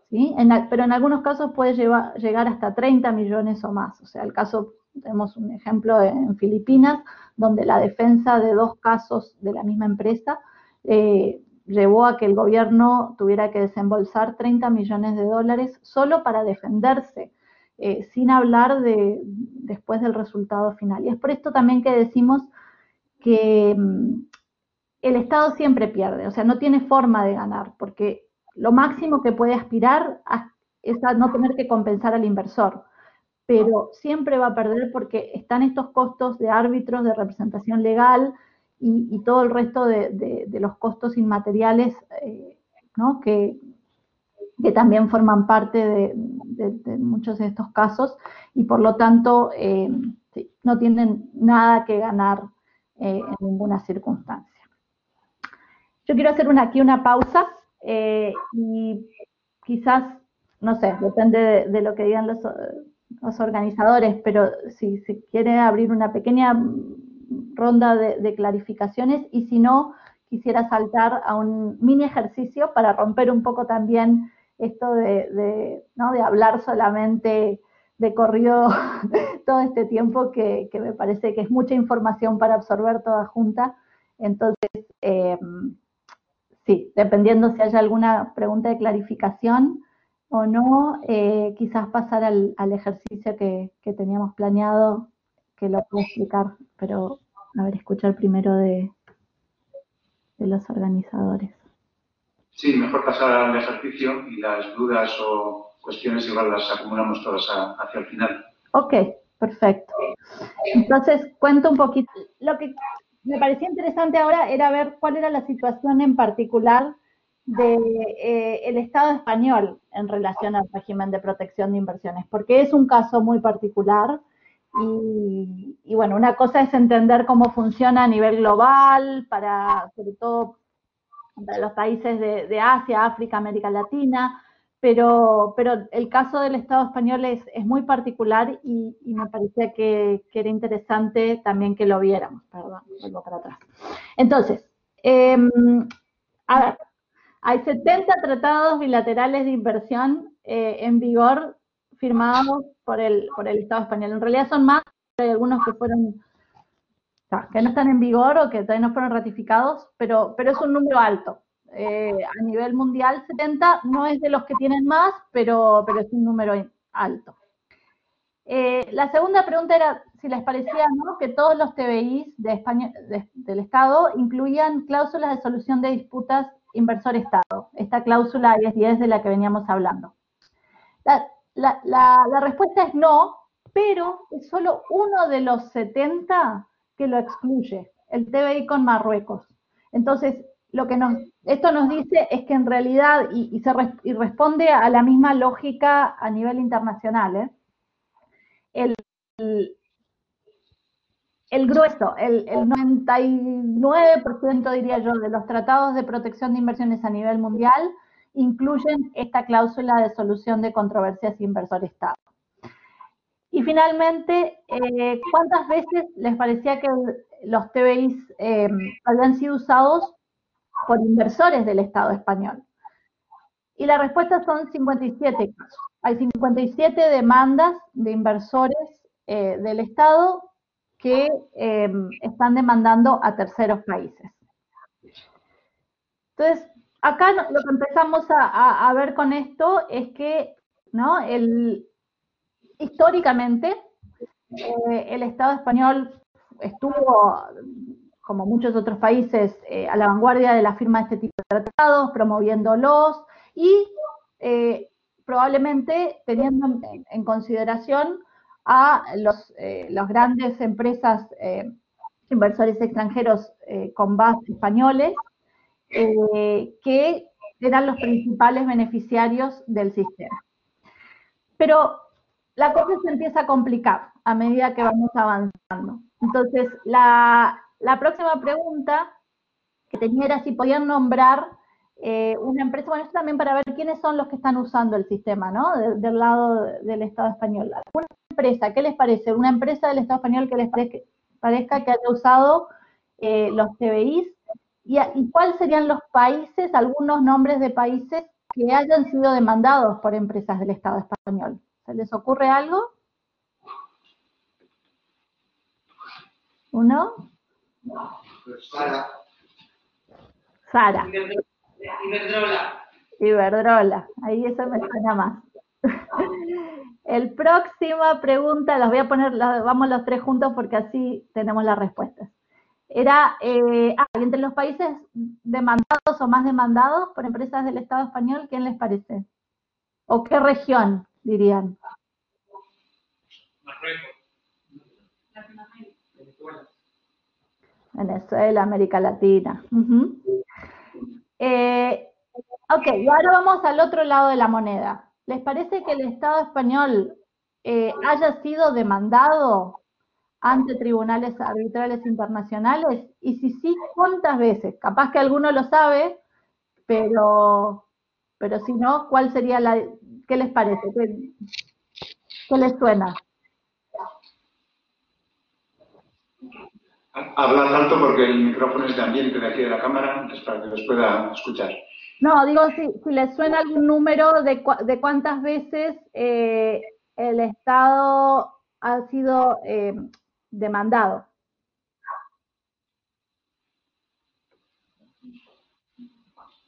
¿sí? pero en algunos casos puede llegar hasta 30 millones o más. O sea, el caso, tenemos un ejemplo en Filipinas, donde la defensa de dos casos de la misma empresa eh, llevó a que el gobierno tuviera que desembolsar 30 millones de dólares solo para defenderse eh, sin hablar de después del resultado final. Y es por esto también que decimos que mm, el Estado siempre pierde, o sea, no tiene forma de ganar, porque lo máximo que puede aspirar es a no tener que compensar al inversor, pero siempre va a perder porque están estos costos de árbitros, de representación legal y, todo el resto de, los costos inmateriales eh, ¿no? que, que también forman parte de, muchos de estos casos y por lo tanto eh, no tienen nada que ganar eh, en ninguna circunstancia. Yo quiero hacer aquí una pausa eh, y quizás, no sé, depende de, lo que digan los, organizadores, pero si se quiere abrir una pequeña ronda de clarificaciones y si no, quisiera saltar a un mini ejercicio para romper un poco también esto de, ¿no? de hablar solamente de corrido todo este tiempo que, me parece que es mucha información para absorber toda junta. Entonces, eh, sí, dependiendo si haya alguna pregunta de clarificación o no, eh, quizás pasar al, ejercicio que, teníamos planeado, que lo puedo explicar, pero a ver, escuchar primero de los organizadores.
Sí, mejor pasar al ejercicio y las dudas o cuestiones igual las acumulamos todas hacia el final.
Ok, perfecto. Entonces, cuento un poquito. Lo que me parecía interesante ahora era ver cuál era la situación en particular del de, eh, Estado español en relación al régimen de protección de inversiones, porque es un caso muy particular y, bueno, una cosa es entender cómo funciona a nivel global, para sobre todo los países de, Asia, África, América Latina, pero, pero el caso del Estado español es, es muy particular y, me parecía que, era interesante también que lo viéramos. Perdón, vuelvo para atrás. Entonces, em, a ver, hay 70 tratados bilaterales de inversión eh, en vigor firmados por el, por el Estado español. En realidad son más, hay algunos que fueron que no están en vigor o que todavía no fueron ratificados, pero, pero es un número alto. Eh, a nivel mundial, 70 no es de los que tienen más, pero, pero es un número alto. Eh, la segunda pregunta era si les parecía que todos los TBIs de España, del Estado incluían cláusulas de solución de disputas inversor-Estado, esta cláusula 1010 de la que veníamos hablando. La, la, respuesta es no, pero es solo uno de los 70 que lo excluye, el TBI con Marruecos. Entonces, lo que nos, esto nos dice es que en realidad, y, se responde a la misma lógica a nivel internacional, ¿eh? el, el, grueso, el, el 99% diría yo de los tratados de protección de inversiones a nivel mundial incluyen esta cláusula de solución de controversias inversor-Estado. Y finalmente, eh, ¿cuántas veces les parecía que los TBIs eh, habían sido usados por inversores del Estado español? Y la respuesta son 57 casos. Hay 57 demandas de inversores eh, del Estado que están demandando a terceros países. Entonces, acá lo que empezamos a, a ver con esto es que ¿no? el, históricamente eh, el Estado español estuvo, como muchos otros países, eh, a la vanguardia de la firma de este tipo de tratados, promoviéndolos y eh, probablemente teniendo en, consideración a los, los grandes empresas inversores extranjeros con base españoles, que eran los principales beneficiarios del sistema. Pero la cosa se empieza a complicar a medida que vamos avanzando. Entonces, la, próxima pregunta que tenía era si podían nombrar eh, una empresa, bueno, esto también para ver quiénes son los que están usando el sistema, ¿no? del lado del Estado español. Una empresa, ¿qué les parece? Una empresa del Estado español que les parezca, que haya usado eh, los TBIs y, y cuáles serían los países, algunos nombres de países que hayan sido demandados por empresas del Estado español. ¿Se les ocurre algo? ¿Uno? Sara. Sara. Iberdrola. Iberdrola. Ahí eso me suena más. El próxima pregunta, las voy a poner, vamos los tres juntos porque así tenemos las respuestas. Era, eh, ah, entre los países demandados o más demandados por empresas del Estado español, ¿quién les parece? ¿O qué región? Dirían? Venezuela, América Latina. Eh, ok, y ahora vamos al otro lado de la moneda. ¿Les parece que el Estado español eh, haya sido demandado ante tribunales arbitrales internacionales? Y si sí, ¿cuántas veces? Capaz que alguno lo sabe, pero, pero si no, ¿cuál sería la, ¿Qué les parece? ¿Qué, les suena?
Hablar alto porque el micrófono es de ambiente de aquí de la cámara, entonces para que los pueda escuchar.
No, digo, si, si les suena algún número de, de cuántas veces eh, el Estado ha sido eh, demandado.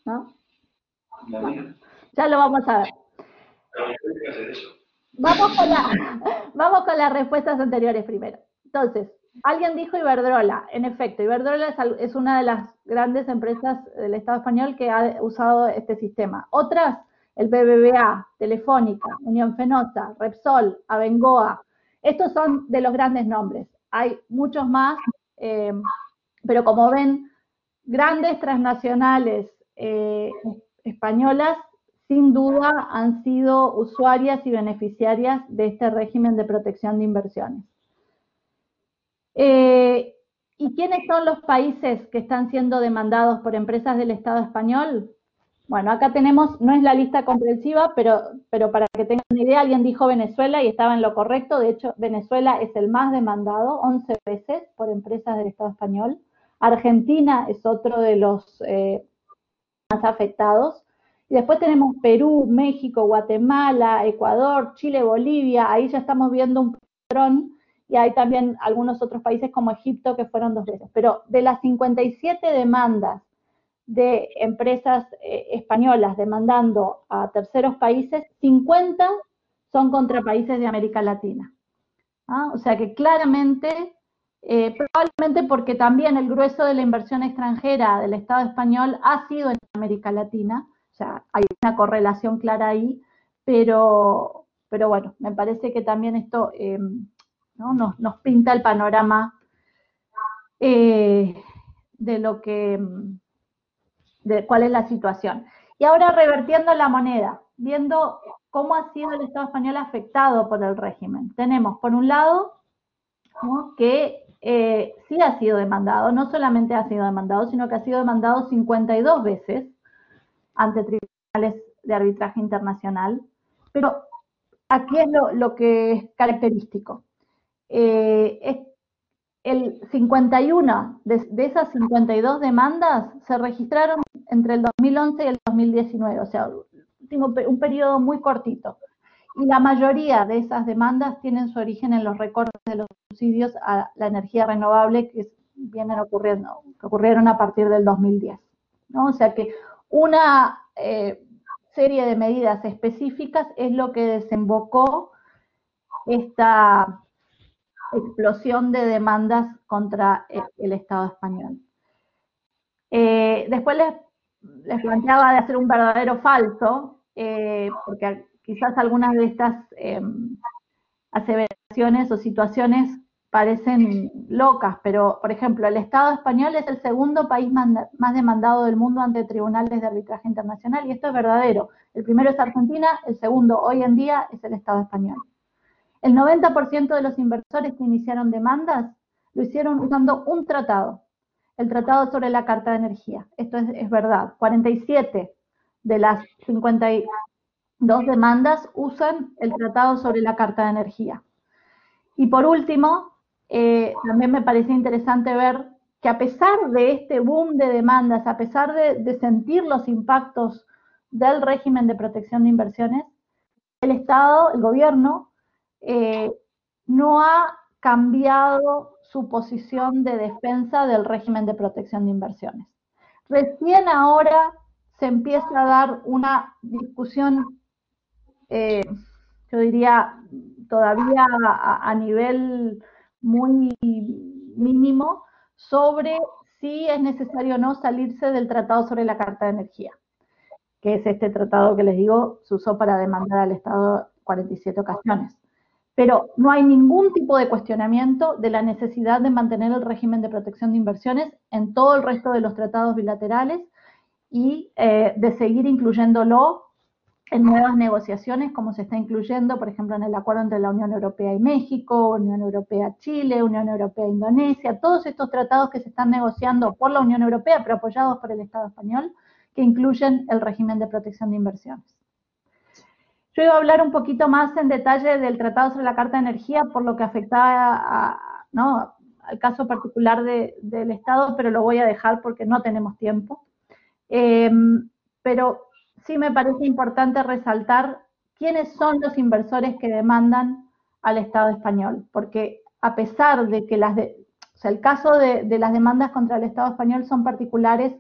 ¿No? Ya lo vamos a ver. Vamos con, las respuestas anteriores primero. Entonces, alguien dijo Iberdrola. En efecto, Iberdrola es, una de las grandes empresas del Estado español que ha usado este sistema. Otras, el BBVA, Telefónica, Unión Fenosa, Repsol, Abengoa. Estos son de los grandes nombres. Hay muchos más, eh, pero como ven, grandes transnacionales eh, españolas sin duda han sido usuarias y beneficiarias de este régimen de protección de inversiones. Eh, ¿Y quiénes son los países que están siendo demandados por empresas del Estado español? Bueno, acá tenemos, no es la lista comprensiva, pero, pero para que tengan una idea, alguien dijo Venezuela y estaba en lo correcto. De hecho, Venezuela es el más demandado, 11 veces por empresas del Estado español. Argentina es otro de los eh, más afectados. Y después tenemos Perú, México, Guatemala, Ecuador, Chile, Bolivia. Ahí ya estamos viendo un patrón. Y hay también algunos otros países como Egipto que fueron dos veces. Pero de las 57 demandas de empresas eh, españolas demandando a terceros países, 50 son contra países de América Latina. ¿Ah? O sea que claramente eh, probablemente porque también el grueso de la inversión extranjera del Estado español ha sido en América Latina, o sea, hay una correlación clara ahí, pero, pero bueno, me parece que también esto em, nos, pinta el panorama eh, de lo que, de cuál es la situación. Y ahora revertiendo la moneda, viendo cómo ha sido el Estado español afectado por el régimen. Tenemos, por un lado, que eh, sí ha sido demandado, no solamente ha sido demandado, sino que ha sido demandado 52 veces ante tribunales de arbitraje internacional. Pero aquí es lo, que es característico. Eh, el 51 de, de, esas 52 demandas se registraron entre el 2011 y el 2019, o sea, un periodo muy cortito. Y la mayoría de esas demandas tienen su origen en los recortes de los subsidios a la energía renovable que vienen ocurriendo, que ocurrieron a partir del 2010. ¿no? O sea que una eh, serie de medidas específicas es lo que desembocó esta explosión de demandas contra el, Estado español. Eh, después les, planteaba de hacer un verdadero falso, eh, porque quizás algunas de estas em, aseveraciones o situaciones parecen locas, pero por ejemplo, el Estado español es el segundo país más demandado del mundo ante tribunales de arbitraje internacional y esto es verdadero. El primero es Argentina, el segundo hoy en día es el Estado español. El 90% de los inversores que iniciaron demandas lo hicieron usando un tratado, el Tratado sobre la Carta de Energía. Esto es, es verdad. 47 de las 50 dos demandas usan el Tratado sobre la Carta de Energía. Y por último, eh, también me parece interesante ver que a pesar de este boom de demandas, a pesar de, sentir los impactos del régimen de protección de inversiones, el Estado, el gobierno, eh, no ha cambiado su posición de defensa del régimen de protección de inversiones. Recién ahora se empieza a dar una discusión eh, yo diría, todavía a, nivel muy mínimo sobre si es necesario o no salirse del tratado sobre la Carta de Energía, que es este tratado que les digo se usó para demandar al Estado 47 ocasiones. Pero no hay ningún tipo de cuestionamiento de la necesidad de mantener el régimen de protección de inversiones en todo el resto de los tratados bilaterales y eh, de seguir incluyéndolo en nuevas negociaciones, como se está incluyendo, por ejemplo, en el acuerdo entre la Unión Europea y México, Unión Europea-Chile, Unión Europea-Indonesia, todos estos tratados que se están negociando por la Unión Europea, pero apoyados por el Estado español, que incluyen el régimen de protección de inversiones. Yo iba a hablar un poquito más en detalle del Tratado sobre la Carta de Energía por lo que afecta al caso particular del Estado, pero lo voy a dejar porque no tenemos tiempo. Eh, pero sí me parece importante resaltar quiénes son los inversores que demandan al Estado español, porque a pesar de que las sea, el caso de, las demandas contra el Estado español son particulares,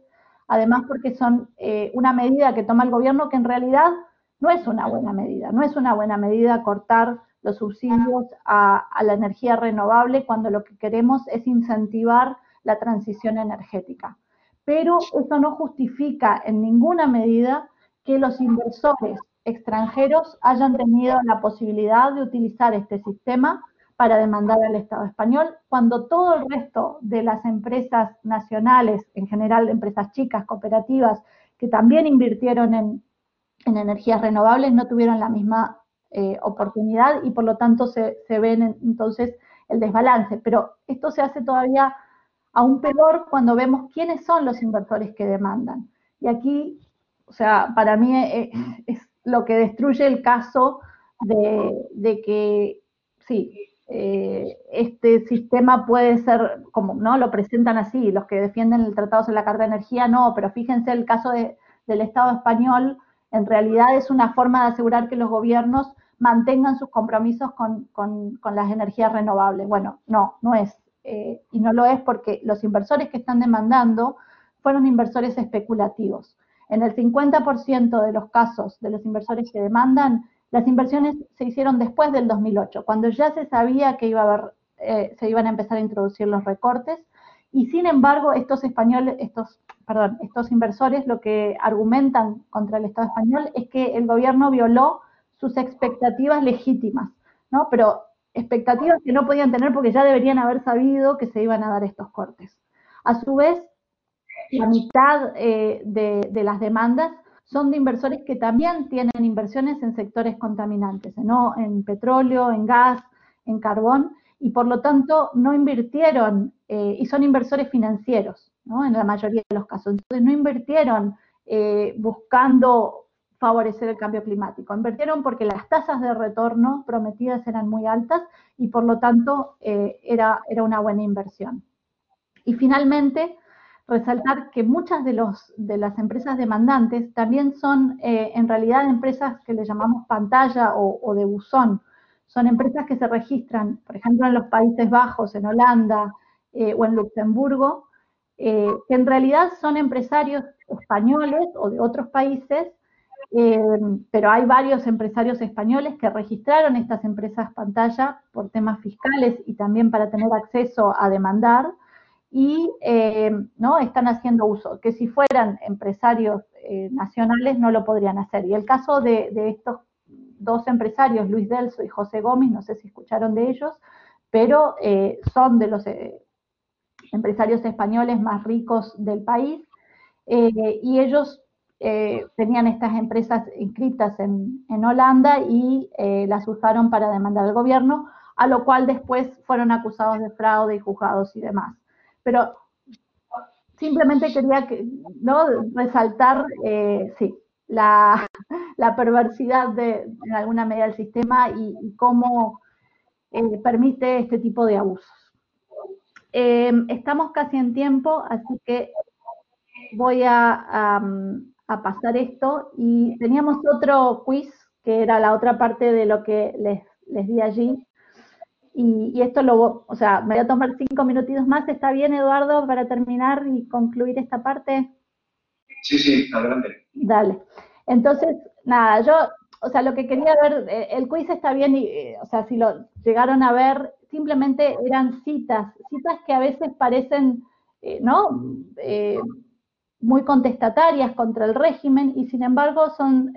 además porque son eh, una medida que toma el gobierno que en realidad no es una buena medida, no es una buena medida cortar los subsidios a la energía renovable cuando lo que queremos es incentivar la transición energética. Pero eso no justifica en ninguna medida que los inversores extranjeros hayan tenido la posibilidad de utilizar este sistema para demandar al Estado español, cuando todo el resto de las empresas nacionales, en general empresas chicas, cooperativas, que también invirtieron en, energías renovables, no tuvieron la misma eh, oportunidad y por lo tanto se, se ven entonces el desbalance. Pero esto se hace todavía aún peor cuando vemos quiénes son los inversores que demandan. Y aquí O sea, para mí es, es lo que destruye el caso de, que, sí, eh, este sistema puede ser, como no lo presentan así, los que defienden el tratado sobre la carta de energía, no, pero fíjense el caso del Estado español, en realidad es una forma de asegurar que los gobiernos mantengan sus compromisos con, las energías renovables. Bueno, no, no es. Eh, y no lo es porque los inversores que están demandando fueron inversores especulativos. En el 50% de los casos de los inversores que demandan, las inversiones se hicieron después del 2008, cuando ya se sabía que iba a haber, eh, se iban a empezar a introducir los recortes, y sin embargo estos españoles, estos, perdón, estos inversores lo que argumentan contra el Estado español es que el gobierno violó sus expectativas legítimas, ¿no? Pero expectativas que no podían tener porque ya deberían haber sabido que se iban a dar estos cortes. A su vez, la mitad eh, de las demandas son de inversores que también tienen inversiones en sectores contaminantes, ¿no? en petróleo, en gas, en carbón, y por lo tanto no invirtieron, eh, y son inversores financieros, ¿no? en la mayoría de los casos. Entonces no invirtieron eh, buscando favorecer el cambio climático, invirtieron porque las tasas de retorno prometidas eran muy altas y por lo tanto era, era una buena inversión. Y finalmente, resaltar que muchas de, los, de las empresas demandantes también son eh, en realidad empresas que le llamamos pantalla o, de buzón. Son empresas que se registran, por ejemplo, en los Países Bajos, en Holanda eh, o en Luxemburgo, eh, que en realidad son empresarios españoles o de otros países, pero hay varios empresarios españoles que registraron estas empresas pantalla por temas fiscales y también para tener acceso a demandar y eh, ¿no? están haciendo uso, que si fueran empresarios eh, nacionales no lo podrían hacer. Y el caso de, estos dos empresarios, Luis Delso y José Gómez, no sé si escucharon de ellos, pero eh, son de los empresarios españoles más ricos del país y ellos tenían estas empresas inscritas en, en Holanda y las usaron para demandar al gobierno, a lo cual después fueron acusados de fraude y juzgados y demás pero simplemente quería ¿no? resaltar, eh, sí, la, perversidad de, en alguna medida del sistema y, cómo eh, permite este tipo de abusos. Eh, estamos casi en tiempo, así que voy a, pasar esto. Y teníamos otro quiz, que era la otra parte de lo que les, les di allí, y, esto lo, o sea, me voy a tomar cinco minutitos más. ¿Está bien, Eduardo, para terminar y concluir esta parte?
Sí, sí, adelante.
Dale. Entonces, nada, yo, o sea, lo que quería ver, eh, el quiz está bien, y, eh, o sea, si lo llegaron a ver, simplemente eran citas, citas que a veces parecen, eh, ¿no? muy contestatarias contra el régimen y sin embargo son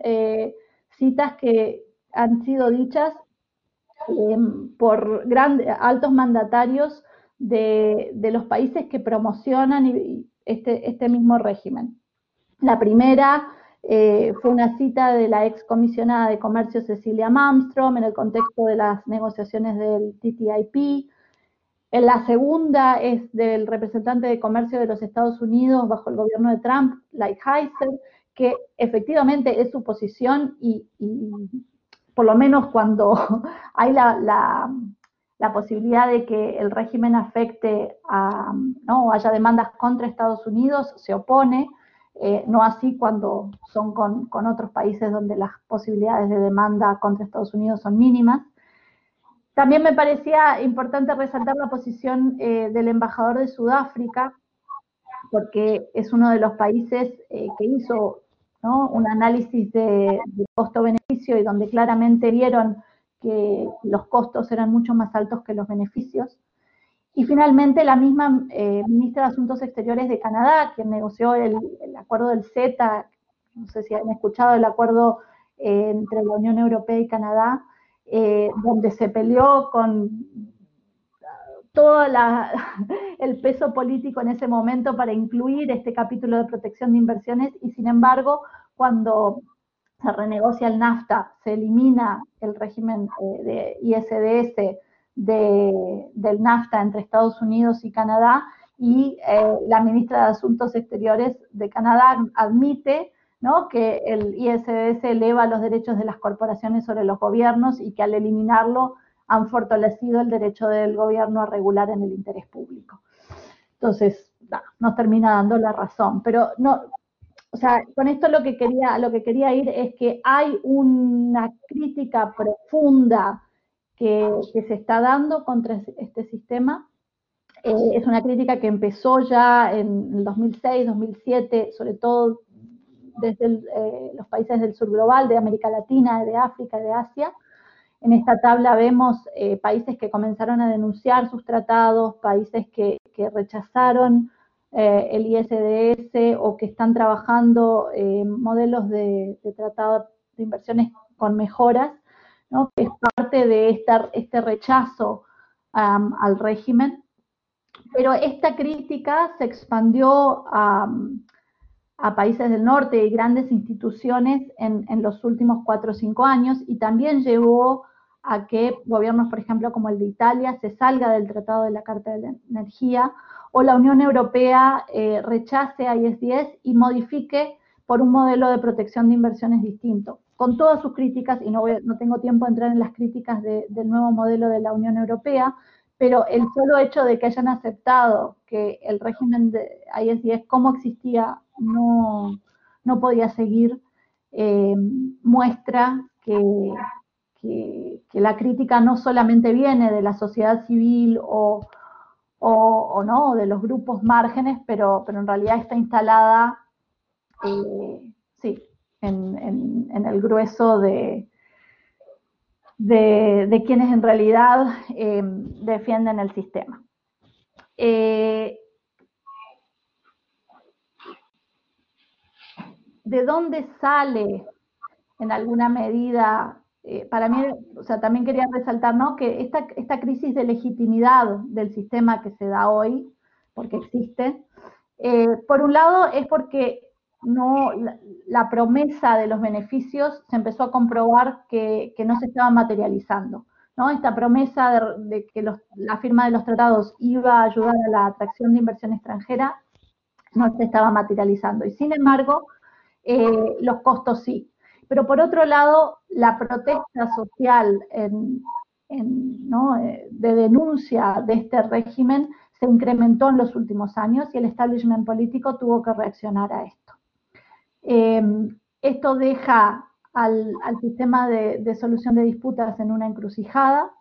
citas que han sido dichas Em, por altos mandatarios de, los países que promocionan este, este mismo régimen. La primera eh, fue una cita de la ex comisionada de comercio Cecilia Malmström en el contexto de las negociaciones del TTIP. La segunda es del representante de comercio de los Estados Unidos bajo el gobierno de Trump, Lighthizer, que efectivamente es su posición y por lo menos cuando hay la, posibilidad de que el régimen afecte a, ¿no? haya demandas contra Estados Unidos, se opone, eh, no así cuando son con, otros países donde las posibilidades de demanda contra Estados Unidos son mínimas. También me parecía importante resaltar la posición eh, del embajador de Sudáfrica, porque es uno de los países eh, que hizo un análisis de, costo-beneficio y donde claramente vieron que los costos eran mucho más altos que los beneficios. Y finalmente la misma eh, ministra de Asuntos Exteriores de Canadá, quien negoció el, acuerdo del CETA, no sé si han escuchado el acuerdo eh, entre la Unión Europea y Canadá, eh, donde se peleó con todo el peso político en ese momento para incluir este capítulo de protección de inversiones y sin embargo cuando se renegocia el NAFTA, se elimina el régimen eh, de ISDS del NAFTA entre Estados Unidos y Canadá y eh, la ministra de Asuntos Exteriores de Canadá admite ¿no? que el ISDS eleva los derechos de las corporaciones sobre los gobiernos y que al eliminarlo han fortalecido el derecho del gobierno a regular en el interés público. Entonces, nos termina dando la razón. Pero no, o sea, con esto lo que quería, lo que quería ir es que hay una crítica profunda que, se está dando contra este sistema. Eh, es una crítica que empezó ya en el 2006, 2007, sobre todo desde eh, los países del sur global, de América Latina, de África, de Asia. En esta tabla vemos eh, países que comenzaron a denunciar sus tratados, países que, rechazaron eh, el ISDS o que están trabajando modelos de, tratado de inversiones con mejoras, ¿no? que es parte de este rechazo al régimen. Pero esta crítica se expandió a países del norte y grandes instituciones en, los últimos cuatro o cinco años y también llevó a que gobiernos, por ejemplo, como el de Italia, se salga del Tratado de la Carta de la Energía o la Unión Europea eh, rechace a ISDS y modifique por un modelo de protección de inversiones distinto. Con todas sus críticas, y no, no tengo tiempo de entrar en las críticas del nuevo modelo de la Unión Europea, pero el solo hecho de que hayan aceptado que el régimen de ISDS como existía no, no podía seguir, eh, muestra que, que, la crítica no solamente viene de la sociedad civil o, o, no, de los grupos márgenes, pero, pero en realidad está instalada, eh, sí, en, en, el grueso de, de, quienes en realidad eh, defienden el sistema. de dónde sale en alguna medida, eh, para mí, o sea, también quería resaltar, ¿no? Que esta, esta crisis de legitimidad del sistema que se da hoy, porque existe, eh, por un lado es porque no, la, promesa de los beneficios se empezó a comprobar que, no se estaba materializando. ¿no? Esta promesa de, que la firma de los tratados iba a ayudar a la atracción de inversión extranjera no se estaba materializando. Y sin embargo, eh, los costos sí. Pero por otro lado, la protesta social eh, de denuncia de este régimen se incrementó en los últimos años y el establishment político tuvo que reaccionar a esto. Eh, esto deja al, sistema de, de, solución de disputas en una encrucijada,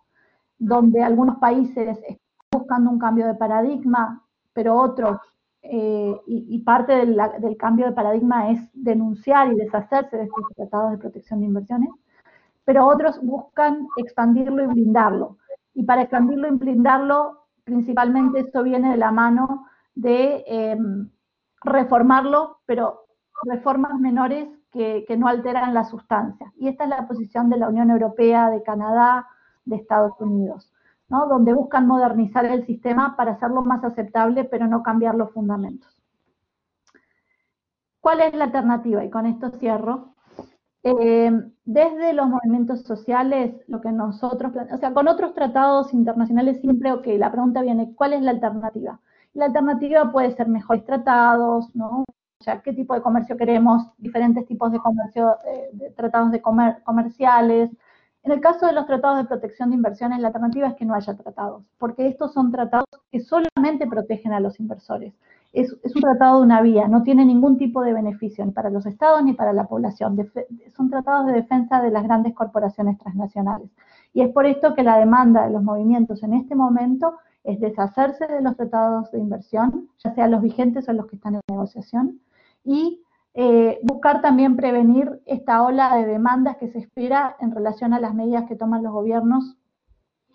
donde algunos países están buscando un cambio de paradigma, pero otros eh, y, parte del, cambio de paradigma es denunciar y deshacerse de estos tratados de protección de inversiones, pero otros buscan expandirlo y blindarlo. Y para expandirlo y blindarlo, principalmente esto viene de la mano de em, reformarlo, pero reformas menores que, que no alteran la sustancia. Y esta es la posición de la Unión Europea, de Canadá, de Estados Unidos donde buscan modernizar el sistema para hacerlo más aceptable, pero no cambiar los fundamentos. ¿Cuál es la alternativa? Y con esto cierro. Eh, desde los movimientos sociales, lo que nosotros, o sea, con otros tratados internacionales siempre, ok, la pregunta viene, ¿cuál es la alternativa? La alternativa puede ser mejores tratados, ¿no? O sea, ¿qué tipo de comercio queremos? Diferentes tipos de comercio, eh, tratados de comerciales, en el caso de los tratados de protección de inversiones, la alternativa es que no haya tratados, porque estos son tratados que solamente protegen a los inversores. Es, un tratado de una vía, no tiene ningún tipo de beneficio ni para los estados ni para la población. son tratados de defensa de las grandes corporaciones transnacionales. Y es por esto que la demanda de los movimientos en este momento es deshacerse de los tratados de inversión, ya sea los vigentes o los que están en negociación, y eh, buscar también prevenir esta ola de demandas que se espera en relación a las medidas que toman los gobiernos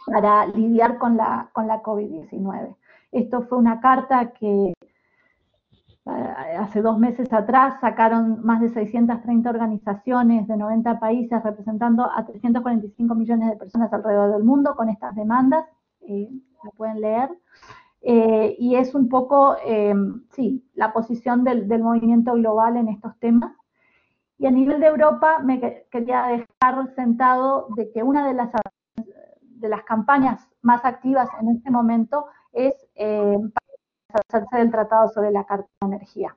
para lidiar con la, con la COVID-19. Esto fue una carta que eh, hace dos meses atrás sacaron más de 630 organizaciones de 90 países representando a 345 millones de personas alrededor del mundo con estas demandas. Eh, la pueden leer. Eh, y es un poco, eh, sí, la posición del, movimiento global en estos temas. Y a nivel de Europa me quería dejar sentado de que una de las, de las campañas más activas en este momento es eh, hacerse del Tratado sobre la Carta de Energía.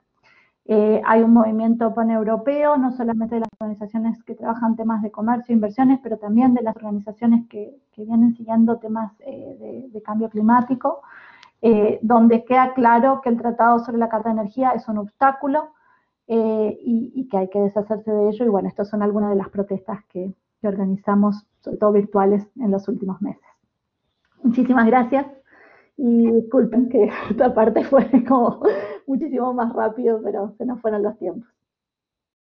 Eh, hay un movimiento paneuropeo, no solamente de las organizaciones que trabajan temas de comercio e inversiones, pero también de las organizaciones que, vienen siguiendo temas eh, de, cambio climático, eh, donde queda claro que el Tratado sobre la Carta de Energía es un obstáculo y, que hay que deshacerse de ello. Y bueno, estas son algunas de las protestas que, que organizamos, sobre todo virtuales, en los últimos meses. Muchísimas gracias y disculpen que esta parte fue como muchísimo más rápido, pero se nos fueron los tiempos.